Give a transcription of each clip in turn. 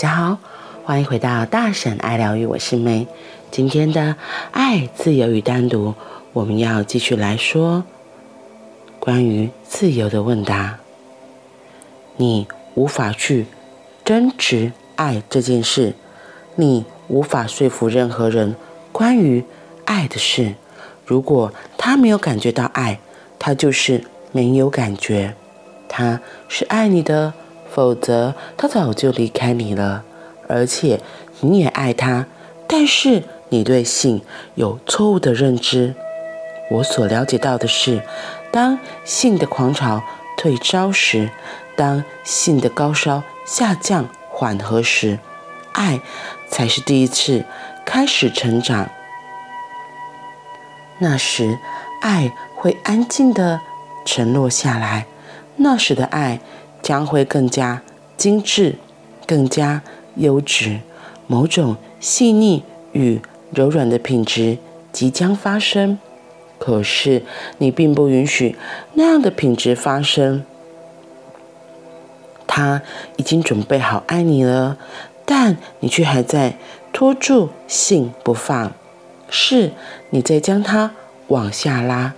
大家好，欢迎回到大婶爱疗愈，我是梅。今天的爱、自由与单独，我们要继续来说关于自由的问答。你无法去争执爱这件事，你无法说服任何人关于爱的事。如果他没有感觉到爱，他就是没有感觉。他是爱你的。否则，他早就离开你了。而且，你也爱他，但是你对性有错误的认知。我所了解到的是，当性的狂潮退烧时，当性的高烧下降缓和时，爱才是第一次开始成长。那时，爱会安静的沉落下来。那时的爱。将会更加精致，更加优质。某种细腻与柔软的品质即将发生，可是你并不允许那样的品质发生。他已经准备好爱你了，但你却还在拖住性不放，是你在将它往下拉。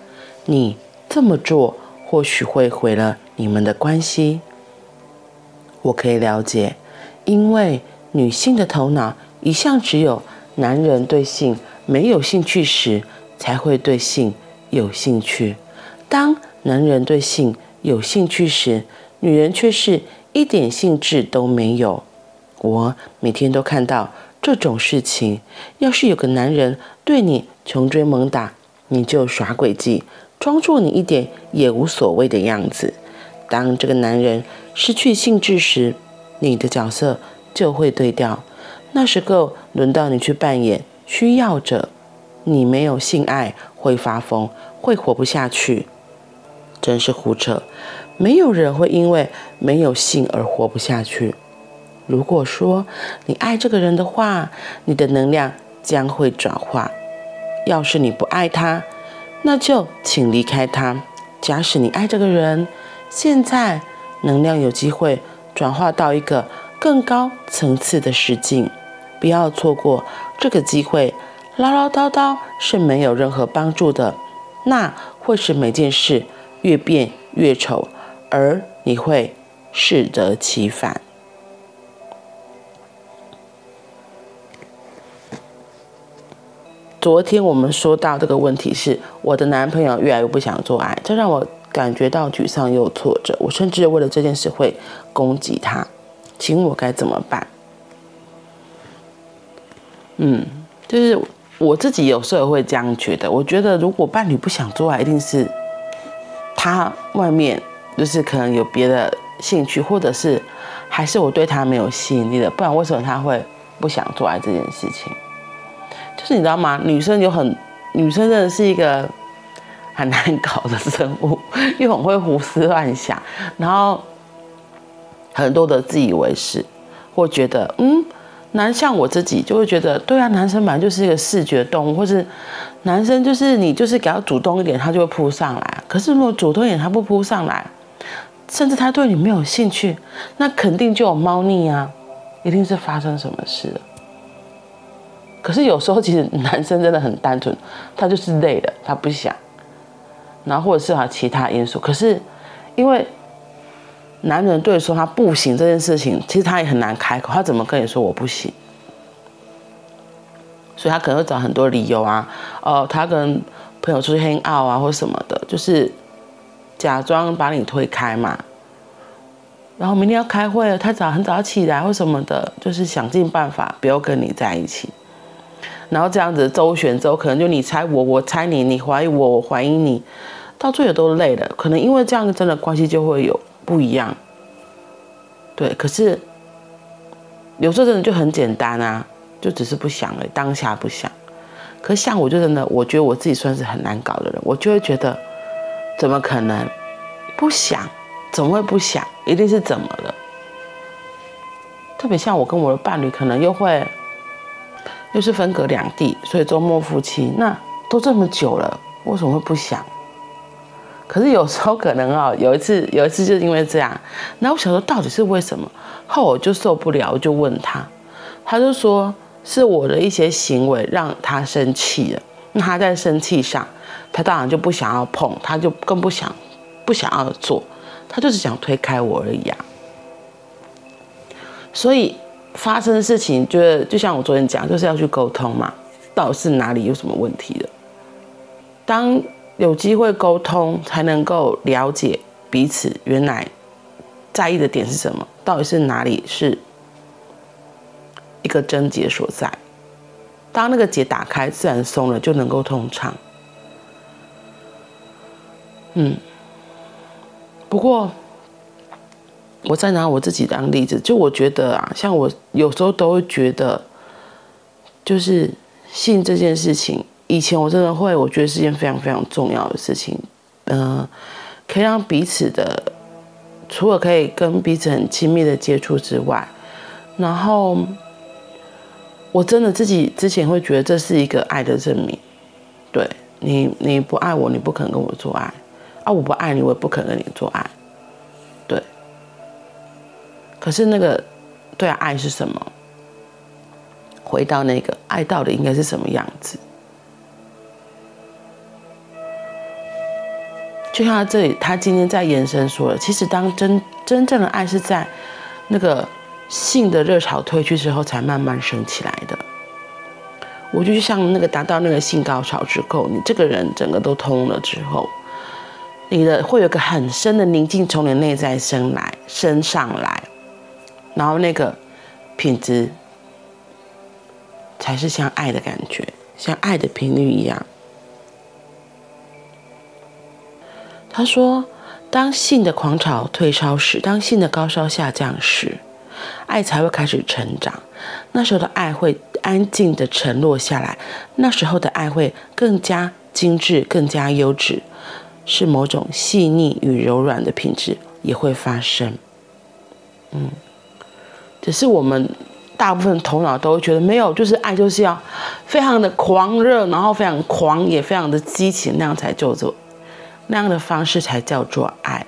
你这么做或许会毁了你们的关系。我可以了解，因为女性的头脑一向只有男人对性没有兴趣时才会对性有兴趣。当男人对性有兴趣时，女人却是一点兴致都没有。我每天都看到这种事情。要是有个男人对你穷追猛打，你就耍诡计，装作你一点也无所谓的样子。当这个男人失去兴致时，你的角色就会对调。那时候轮到你去扮演需要者，你没有性爱会发疯，会活不下去。真是胡扯！没有人会因为没有性而活不下去。如果说你爱这个人的话，你的能量将会转化。要是你不爱他，那就请离开他。假使你爱这个人，现在能量有机会转化到一个更高层次的实境，不要错过这个机会。唠唠叨叨是没有任何帮助的，那会使每件事越变越丑，而你会适得其反。昨天我们说到这个问题是，我的男朋友越来越不想做爱，这让我。感觉到沮丧又挫折，我甚至为了这件事会攻击他，请我该怎么办？嗯，就是我自己有时候会这样觉得。我觉得如果伴侣不想做爱，一定是他外面就是可能有别的兴趣，或者是还是我对他没有吸引力的，不然为什么他会不想做爱这件事情？就是你知道吗？女生有很，女生真的是一个。很难搞的生物，又很会胡思乱想，然后很多的自以为是，或觉得嗯，男像我自己就会觉得，对啊，男生本来就是一个视觉动物，或是男生就是你就是给他主动一点，他就会扑上来。可是如果主动一点他不扑上来，甚至他对你没有兴趣，那肯定就有猫腻啊，一定是发生什么事了。可是有时候其实男生真的很单纯，他就是累了，他不想。然后或者是他其他因素，可是因为男人对说他不行这件事情，其实他也很难开口，他怎么跟你说我不行？所以他可能会找很多理由啊，哦，他跟朋友出去 hang out 啊，或什么的，就是假装把你推开嘛。然后明天要开会了，他早很早起来或什么的，就是想尽办法不要跟你在一起。然后这样子周旋之后，可能就你猜我，我猜你，你怀疑我，我怀疑你，到最后都累了。可能因为这样真的关系就会有不一样。对，可是有时候真的就很简单啊，就只是不想了，当下不想。可是像我就真的，我觉得我自己算是很难搞的人，我就会觉得怎么可能不想？怎么会不想？一定是怎么了？特别像我跟我的伴侣，可能又会。又是分隔两地，所以周末夫妻那都这么久了，为什么会不想？可是有时候可能 啊，有一次有一次就是因为这样，那我想说到底是为什么？后我就受不了，我就问他，他就说是我的一些行为让他生气了。那他在生气上，他当然就不想要碰，他就更不想不想要做，他就是想推开我而已啊。所以发生的事情，就是就像我昨天讲，就是要去沟通嘛，到底是哪里有什么问题的？当有机会沟通，才能够了解彼此原来在意的点是什么，到底是哪里是一个症结所在。当那个结打开，自然松了，就能够通畅。嗯，不过我再拿我自己当例子，就我觉得啊，像我有时候都会觉得，就是性这件事情，以前我真的会，我觉得是件非常非常重要的事情。嗯、可以让彼此的，除了可以跟彼此很亲密的接触之外，然后。我真的自己之前会觉得这是一个爱的证明，对你，你不爱我，你不可能跟我做爱，啊，我不爱你，我也不可能跟你做爱，可是那个，对，爱是什么？回到那个爱到底应该是什么样子？就像他这里，他今天在延伸说了，其实当真真正的爱是在那个。性的热潮退去之后，才慢慢升起来的。我就像那个达到那个性高潮之后，你这个人整个都通了之后，你的会有个很深的宁静从你内在升来升上来，然后那个品质才是像爱的感觉，像爱的频率一样。他说，当性的狂潮退烧时，当性的高烧下降时。爱才会开始成长，那时候的爱会安静地沉落下来，那时候的爱会更加精致、更加优质，是某种细腻与柔软的品质也会发生。嗯，只是我们大部分头脑都会觉得没有，就是爱就是要非常的狂热，然后非常狂野，非常的激情，那样才叫做，那样的方式才叫做爱。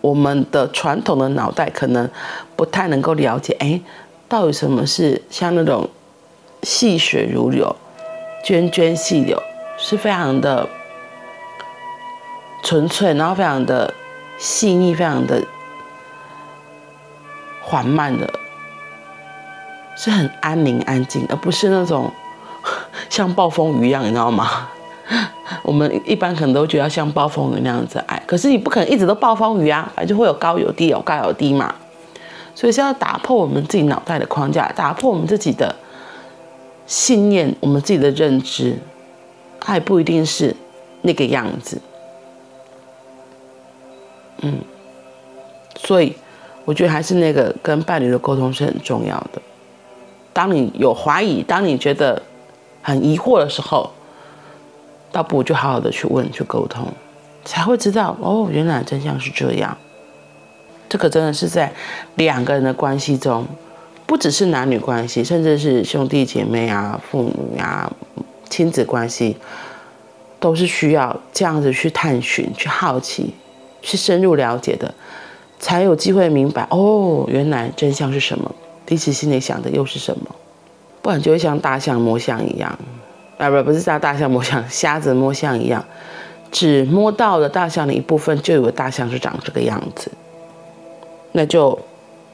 我们的传统的脑袋可能不太能够了解，哎，到底什么是像那种细水如流、涓涓细流，是非常的纯粹，然后非常的细腻、非常的缓慢的，是很安宁、安静，而不是那种 像暴风雨一样，你知道吗？我们一般可能都觉得像暴风雨那样子爱，可是你不可能一直都暴风雨啊，反正就会有高有低，有高有低嘛。所以是要打破我们自己脑袋的框架，打破我们自己的信念，我们自己的认知，爱不一定是那个样子。嗯，所以我觉得还是那个跟伴侣的沟通是很重要的。当你有怀疑，当你觉得很疑惑的时候。倒不如就好好的去问、去沟通，才会知道哦，原来真相是这样。这个真的是在两个人的关系中，不只是男女关系，甚至是兄弟姐妹啊、父母啊、亲子关系，都是需要这样子去探寻、去好奇、去深入了解的，才有机会明白哦，原来真相是什么，彼此心里想的又是什么，不然就会像大象摸象一样。啊不不是像大象摸象，瞎子摸象一样，只摸到了大象的一部分，就以为大象是长这个样子，那就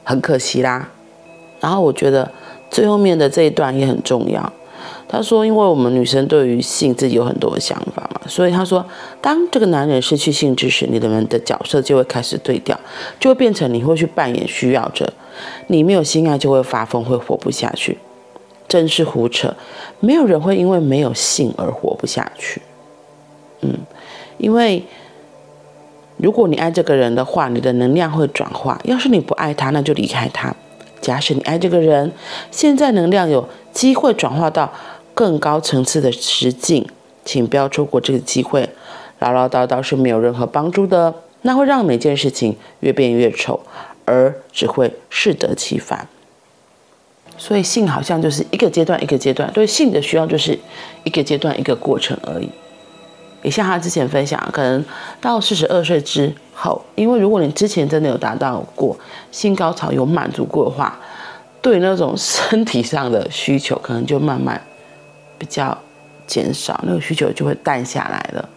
很可惜啦。然后我觉得最后面的这一段也很重要。他说，因为我们女生对于性自己有很多的想法嘛，所以他说，当这个男人失去兴致时，你们的角色就会开始对调，就会变成你会去扮演需要者，你没有性爱就会发疯，会活不下去。真是胡扯！没有人会因为没有性而活不下去。嗯，因为如果你爱这个人的话，你的能量会转化；要是你不爱他，那就离开他。假使你爱这个人，现在能量有机会转化到更高层次的实境，请不要错过这个机会。唠唠叨叨是没有任何帮助的，那会让每件事情越变越丑，而只会适得其反。所以性好像就是一个阶段一个阶段，对性的需要就是一个阶段一个过程而已。也像他之前分享，可能到四十二岁之后，因为如果你之前真的有达到过性高潮，有满足过的话，对那种身体上的需求，可能就慢慢比较减少，那个需求就会淡下来了。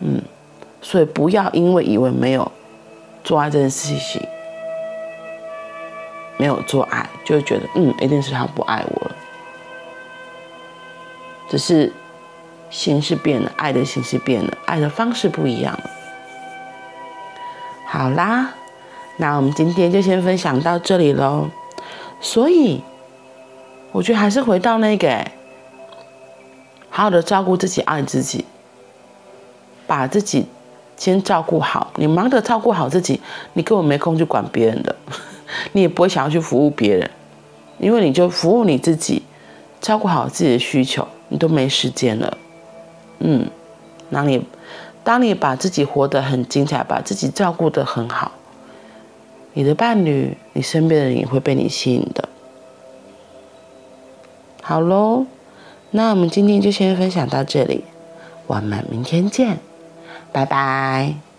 嗯，所以不要因为以为没有做爱这件事情，没有做爱，就会觉得嗯，一定是他不爱我了，只是。形式变了，爱的形式变了，爱的方式不一样了。好啦，那我们今天就先分享到这里喽。所以，我觉得还是回到那个，好好的照顾自己，爱自己，把自己先照顾好。你忙着照顾好自己，你根本没空去管别人的，你也不会想要去服务别人，因为你就服务你自己，照顾好自己的需求，你都没时间了。嗯，当你当你把自己活得很精彩，把自己照顾得很好，你的伴侣、你身边的人也会被你吸引的。好喽，那我们今天就先分享到这里，我们明天见，拜拜。